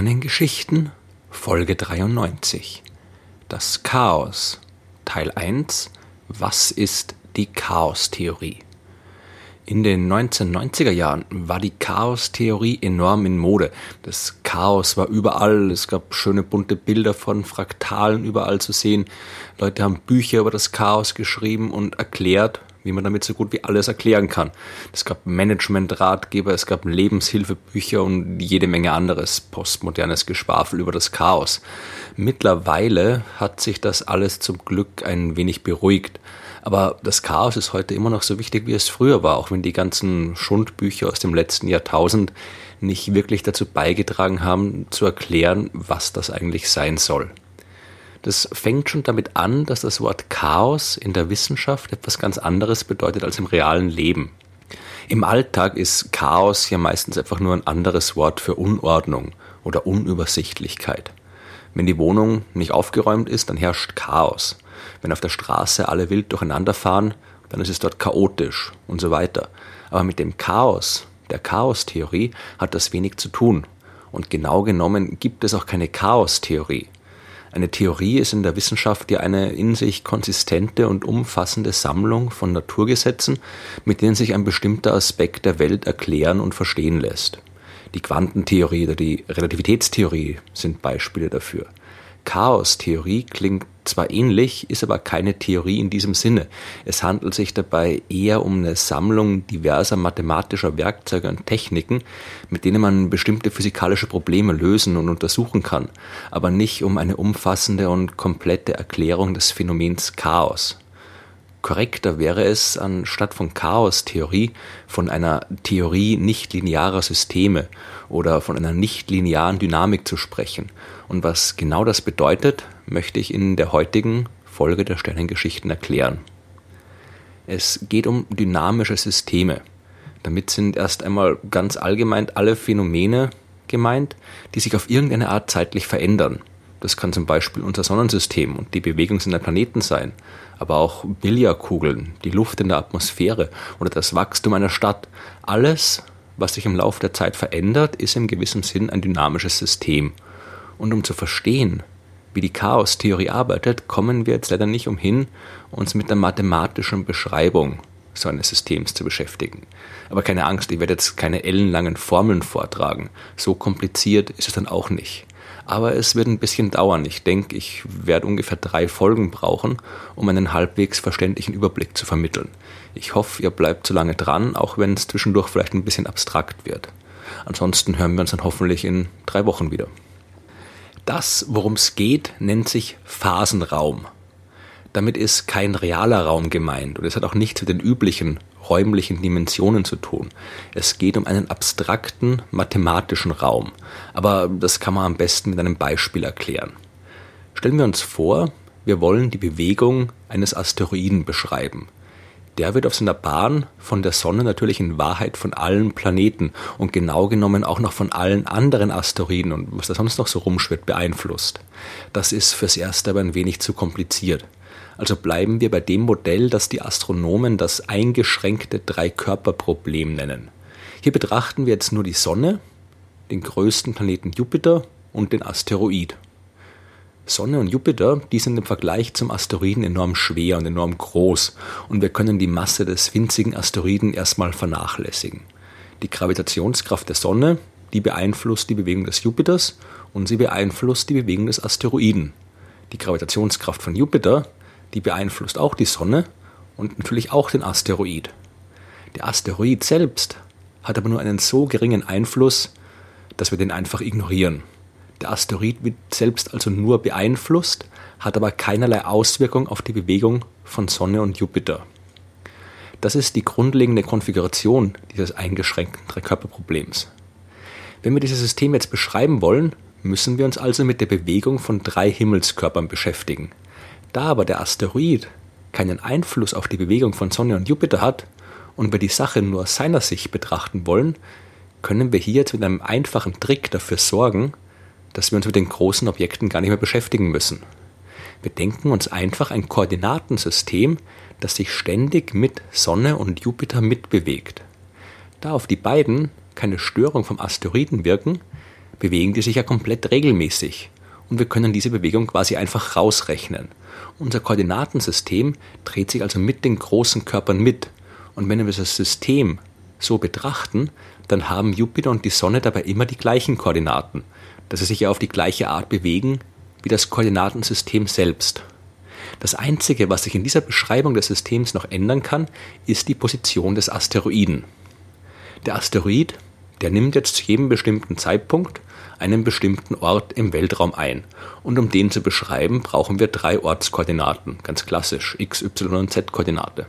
Sternengeschichten Folge 93 Das Chaos Teil 1 Was ist die Chaostheorie? In den 1990er Jahren war die Chaostheorie enorm in Mode. Das Chaos war überall, es gab schöne bunte Bilder von Fraktalen überall zu sehen. Leute haben Bücher über das Chaos geschrieben und erklärt, wie man damit so gut wie alles erklären kann. Es gab Management-Ratgeber, es gab Lebenshilfebücher und jede Menge anderes postmodernes Geschwafel über das Chaos. Mittlerweile hat sich das alles zum Glück ein wenig beruhigt. Aber das Chaos ist heute immer noch so wichtig, wie es früher war, auch wenn die ganzen Schundbücher aus dem letzten Jahrtausend nicht wirklich dazu beigetragen haben, zu erklären, was das eigentlich sein soll. Das fängt schon damit an, dass das Wort Chaos in der Wissenschaft etwas ganz anderes bedeutet als im realen Leben. Im Alltag ist Chaos ja meistens einfach nur ein anderes Wort für Unordnung oder Unübersichtlichkeit. Wenn die Wohnung nicht aufgeräumt ist, dann herrscht Chaos. Wenn auf der Straße alle wild durcheinander fahren, dann ist es dort chaotisch und so weiter. Aber mit dem Chaos, der Chaostheorie, hat das wenig zu tun. Und genau genommen gibt es auch keine Chaostheorie. Eine Theorie ist in der Wissenschaft ja eine in sich konsistente und umfassende Sammlung von Naturgesetzen, mit denen sich ein bestimmter Aspekt der Welt erklären und verstehen lässt. Die Quantentheorie oder die Relativitätstheorie sind Beispiele dafür. Chaostheorie klingt zwar ähnlich, ist aber keine Theorie in diesem Sinne. Es handelt sich dabei eher um eine Sammlung diverser mathematischer Werkzeuge und Techniken, mit denen man bestimmte physikalische Probleme lösen und untersuchen kann, aber nicht um eine umfassende und komplette Erklärung des Phänomens Chaos. Korrekter wäre es, anstatt von Chaostheorie von einer Theorie nichtlinearer Systeme oder von einer nichtlinearen Dynamik zu sprechen. Und was genau das bedeutet, möchte ich in der heutigen Folge der Sternengeschichten erklären. Es geht um dynamische Systeme. Damit sind erst einmal ganz allgemein alle Phänomene gemeint, die sich auf irgendeine Art zeitlich verändern. Das kann zum Beispiel unser Sonnensystem und die Bewegung seiner Planeten sein, aber auch Billardkugeln, die Luft in der Atmosphäre oder das Wachstum einer Stadt. Alles, was sich im Laufe der Zeit verändert, ist im gewissen Sinn ein dynamisches System. Und um zu verstehen, wie die Chaostheorie arbeitet, kommen wir jetzt leider nicht umhin, uns mit der mathematischen Beschreibung so eines Systems zu beschäftigen. Aber keine Angst, ich werde jetzt keine ellenlangen Formeln vortragen. So kompliziert ist es dann auch nicht. Aber es wird ein bisschen dauern. Ich denke, ich werde ungefähr drei Folgen brauchen, um einen halbwegs verständlichen Überblick zu vermitteln. Ich hoffe, ihr bleibt so lange dran, auch wenn es zwischendurch vielleicht ein bisschen abstrakt wird. Ansonsten hören wir uns dann hoffentlich in drei Wochen wieder. Das, worum es geht, nennt sich Phasenraum. Damit ist kein realer Raum gemeint und es hat auch nichts mit den üblichen räumlichen Dimensionen zu tun. Es geht um einen abstrakten mathematischen Raum. Aber das kann man am besten mit einem Beispiel erklären. Stellen wir uns vor, wir wollen die Bewegung eines Asteroiden beschreiben. Der wird auf seiner Bahn von der Sonne natürlich in Wahrheit von allen Planeten und genau genommen auch noch von allen anderen Asteroiden und was da sonst noch so rumschwirrt beeinflusst. Das ist fürs Erste aber ein wenig zu kompliziert. Also bleiben wir bei dem Modell, das die Astronomen das eingeschränkte Dreikörperproblem nennen. Hier betrachten wir jetzt nur die Sonne, den größten Planeten Jupiter und den Asteroid. Sonne und Jupiter, die sind im Vergleich zum Asteroiden enorm schwer und enorm groß und wir können die Masse des winzigen Asteroiden erstmal vernachlässigen. Die Gravitationskraft der Sonne, die beeinflusst die Bewegung des Jupiters und sie beeinflusst die Bewegung des Asteroiden. Die Gravitationskraft von Jupiter, die beeinflusst auch die Sonne und natürlich auch den Asteroid. Der Asteroid selbst hat aber nur einen so geringen Einfluss, dass wir den einfach ignorieren. Der Asteroid wird selbst also nur beeinflusst, hat aber keinerlei Auswirkung auf die Bewegung von Sonne und Jupiter. Das ist die grundlegende Konfiguration dieses eingeschränkten Dreikörperproblems. Wenn wir dieses System jetzt beschreiben wollen, müssen wir uns also mit der Bewegung von drei Himmelskörpern beschäftigen. Da aber der Asteroid keinen Einfluss auf die Bewegung von Sonne und Jupiter hat und wir die Sache nur aus seiner Sicht betrachten wollen, können wir hier jetzt mit einem einfachen Trick dafür sorgen, dass wir uns mit den großen Objekten gar nicht mehr beschäftigen müssen. Wir denken uns einfach ein Koordinatensystem, das sich ständig mit Sonne und Jupiter mitbewegt. Da auf die beiden keine Störung vom Asteroiden wirken, bewegen die sich ja komplett regelmäßig. Und wir können diese Bewegung quasi einfach rausrechnen. Unser Koordinatensystem dreht sich also mit den großen Körpern mit. Und wenn wir das System so betrachten, dann haben Jupiter und die Sonne dabei immer die gleichen Koordinaten, dass sie sich ja auf die gleiche Art bewegen wie das Koordinatensystem selbst. Das Einzige, was sich in dieser Beschreibung des Systems noch ändern kann, ist die Position des Asteroiden. Der Asteroid, der nimmt jetzt zu jedem bestimmten Zeitpunkt einen bestimmten Ort im Weltraum ein. Und um den zu beschreiben, brauchen wir drei Ortskoordinaten, ganz klassisch, x, y und z-Koordinate.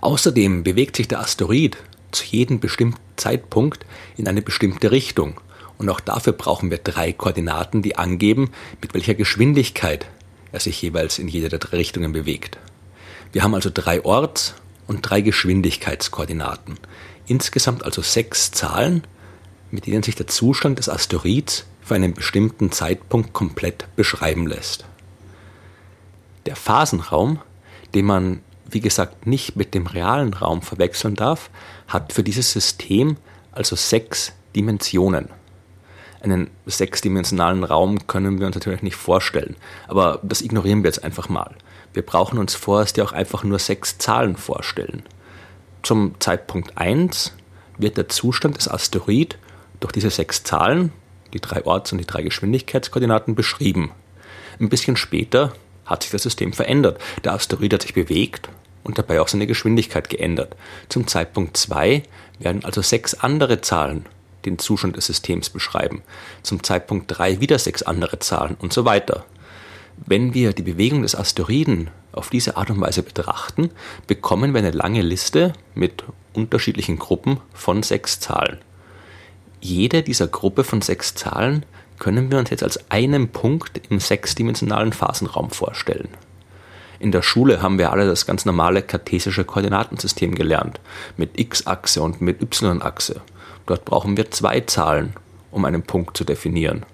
Außerdem bewegt sich der Asteroid zu jedem bestimmten Zeitpunkt in eine bestimmte Richtung. Und auch dafür brauchen wir drei Koordinaten, die angeben, mit welcher Geschwindigkeit er sich jeweils in jede der drei Richtungen bewegt. Wir haben also drei Orts- und drei Geschwindigkeitskoordinaten. Insgesamt also sechs Zahlen, mit denen sich der Zustand des Asteroids für einen bestimmten Zeitpunkt komplett beschreiben lässt. Der Phasenraum, den man wie gesagt nicht mit dem realen Raum verwechseln darf, hat für dieses System also sechs Dimensionen. Einen sechsdimensionalen Raum können wir uns natürlich nicht vorstellen, aber das ignorieren wir jetzt einfach mal. Wir brauchen uns vorerst ja auch einfach nur sechs Zahlen vorstellen. Zum Zeitpunkt 1 wird der Zustand des Asteroid durch diese sechs Zahlen, die drei Orts- und die drei Geschwindigkeitskoordinaten, beschrieben. Ein bisschen später hat sich das System verändert. Der Asteroid hat sich bewegt und dabei auch seine Geschwindigkeit geändert. Zum Zeitpunkt 2 werden also sechs andere Zahlen den Zustand des Systems beschreiben. Zum Zeitpunkt 3 wieder sechs andere Zahlen und so weiter. Wenn wir die Bewegung des Asteroiden auf diese Art und Weise betrachten, bekommen wir eine lange Liste mit unterschiedlichen Gruppen von sechs Zahlen. Jede dieser Gruppe von sechs Zahlen können wir uns jetzt als einen Punkt im sechsdimensionalen Phasenraum vorstellen. In der Schule haben wir alle das ganz normale kartesische Koordinatensystem gelernt, mit x-Achse und mit y-Achse. Dort brauchen wir zwei Zahlen, um einen Punkt zu definieren.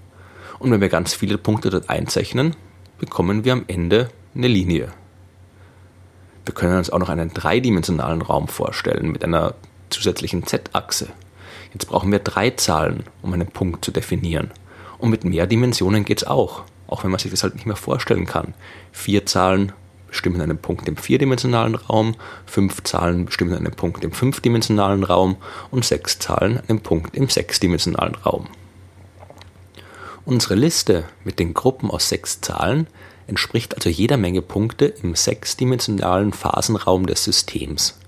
Und wenn wir ganz viele Punkte dort einzeichnen, bekommen wir am Ende eine Linie. Wir können uns auch noch einen dreidimensionalen Raum vorstellen mit einer zusätzlichen z-Achse. Jetzt brauchen wir drei Zahlen, um einen Punkt zu definieren. Und mit mehr Dimensionen geht es auch, auch wenn man sich das halt nicht mehr vorstellen kann. Vier Zahlen bestimmen einen Punkt im vierdimensionalen Raum, fünf Zahlen bestimmen einen Punkt im fünfdimensionalen Raum und sechs Zahlen einen Punkt im sechsdimensionalen Raum. Unsere Liste mit den Gruppen aus sechs Zahlen entspricht also jeder Menge Punkte im sechsdimensionalen Phasenraum des Systems.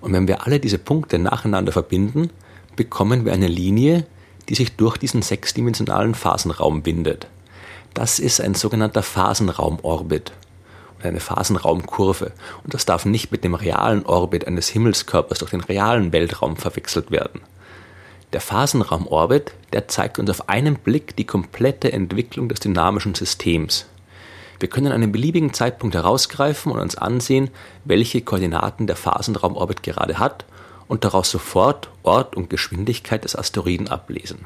Und wenn wir alle diese Punkte nacheinander verbinden, bekommen wir eine Linie, die sich durch diesen sechsdimensionalen Phasenraum bindet. Das ist ein sogenannter Phasenraumorbit eine Phasenraumkurve. Und das darf nicht mit dem realen Orbit eines Himmelskörpers durch den realen Weltraum verwechselt werden. Der Phasenraumorbit, der zeigt uns auf einen Blick die komplette Entwicklung des dynamischen Systems. Wir können an einem beliebigen Zeitpunkt herausgreifen und uns ansehen, welche Koordinaten der Phasenraumorbit gerade hat und daraus sofort Ort und Geschwindigkeit des Asteroiden ablesen.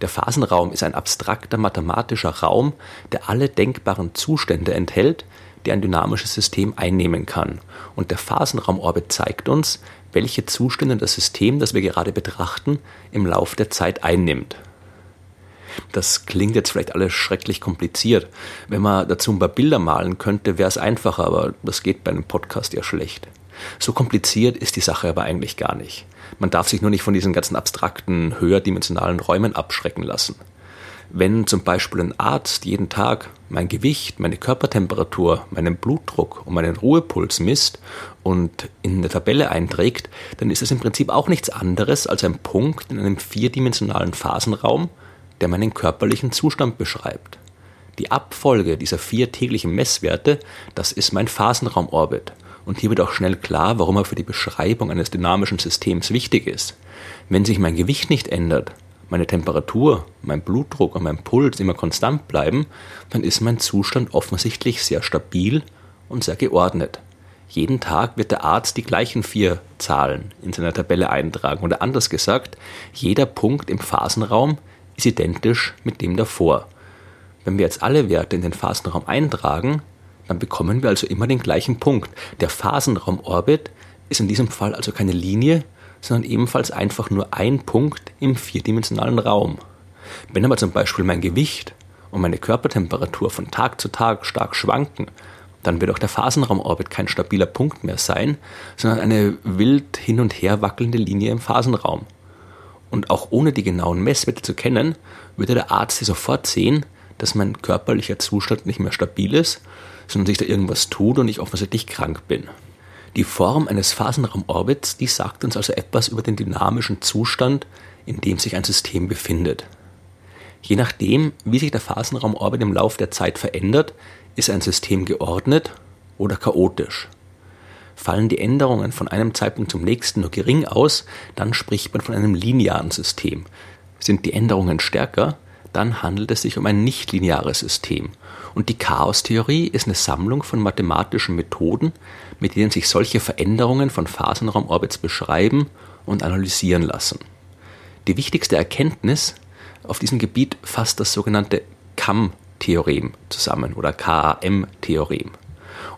Der Phasenraum ist ein abstrakter mathematischer Raum, der alle denkbaren Zustände enthält, die ein dynamisches System einnehmen kann. Und der Phasenraumorbit zeigt uns, welche Zustände das System, das wir gerade betrachten, im Lauf der Zeit einnimmt. Das klingt jetzt vielleicht alles schrecklich kompliziert. Wenn man dazu ein paar Bilder malen könnte, wäre es einfacher, aber das geht bei einem Podcast ja schlecht. So kompliziert ist die Sache aber eigentlich gar nicht. Man darf sich nur nicht von diesen ganzen abstrakten, höherdimensionalen Räumen abschrecken lassen. Wenn zum Beispiel ein Arzt jeden Tag mein Gewicht, meine Körpertemperatur, meinen Blutdruck und meinen Ruhepuls misst und in eine Tabelle einträgt, dann ist es im Prinzip auch nichts anderes als ein Punkt in einem vierdimensionalen Phasenraum, der meinen körperlichen Zustand beschreibt. Die Abfolge dieser vier täglichen Messwerte, das ist mein Phasenraumorbit. Und hier wird auch schnell klar, warum er für die Beschreibung eines dynamischen Systems wichtig ist. Wenn sich mein Gewicht nicht ändert, meine Temperatur, mein Blutdruck und mein Puls immer konstant bleiben, dann ist mein Zustand offensichtlich sehr stabil und sehr geordnet. Jeden Tag wird der Arzt die gleichen vier Zahlen in seiner Tabelle eintragen. Oder anders gesagt, jeder Punkt im Phasenraum ist identisch mit dem davor. Wenn wir jetzt alle Werte in den Phasenraum eintragen, dann bekommen wir also immer den gleichen Punkt. Der Phasenraumorbit ist in diesem Fall also keine Linie, sondern ebenfalls einfach nur ein Punkt im vierdimensionalen Raum. Wenn aber zum Beispiel mein Gewicht und meine Körpertemperatur von Tag zu Tag stark schwanken, dann wird auch der Phasenraumorbit kein stabiler Punkt mehr sein, sondern eine wild hin und her wackelnde Linie im Phasenraum. Und auch ohne die genauen Messwerte zu kennen, würde der Arzt sofort sehen, dass mein körperlicher Zustand nicht mehr stabil ist, sondern sich da irgendwas tut und ich offensichtlich krank bin. Die Form eines Phasenraumorbits, die sagt uns also etwas über den dynamischen Zustand, in dem sich ein System befindet. Je nachdem, wie sich der Phasenraumorbit im Laufe der Zeit verändert, ist ein System geordnet oder chaotisch. Fallen die Änderungen von einem Zeitpunkt zum nächsten nur gering aus, dann spricht man von einem linearen System. Sind die Änderungen stärker, dann handelt es sich um ein nichtlineares System. Und die Chaostheorie ist eine Sammlung von mathematischen Methoden, mit denen sich solche Veränderungen von Phasenraumorbits beschreiben und analysieren lassen. Die wichtigste Erkenntnis auf diesem Gebiet fasst das sogenannte KAM-Theorem zusammen oder KAM-Theorem.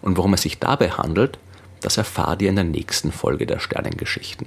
Und worum es sich dabei handelt, das erfahrt ihr in der nächsten Folge der Sternengeschichten.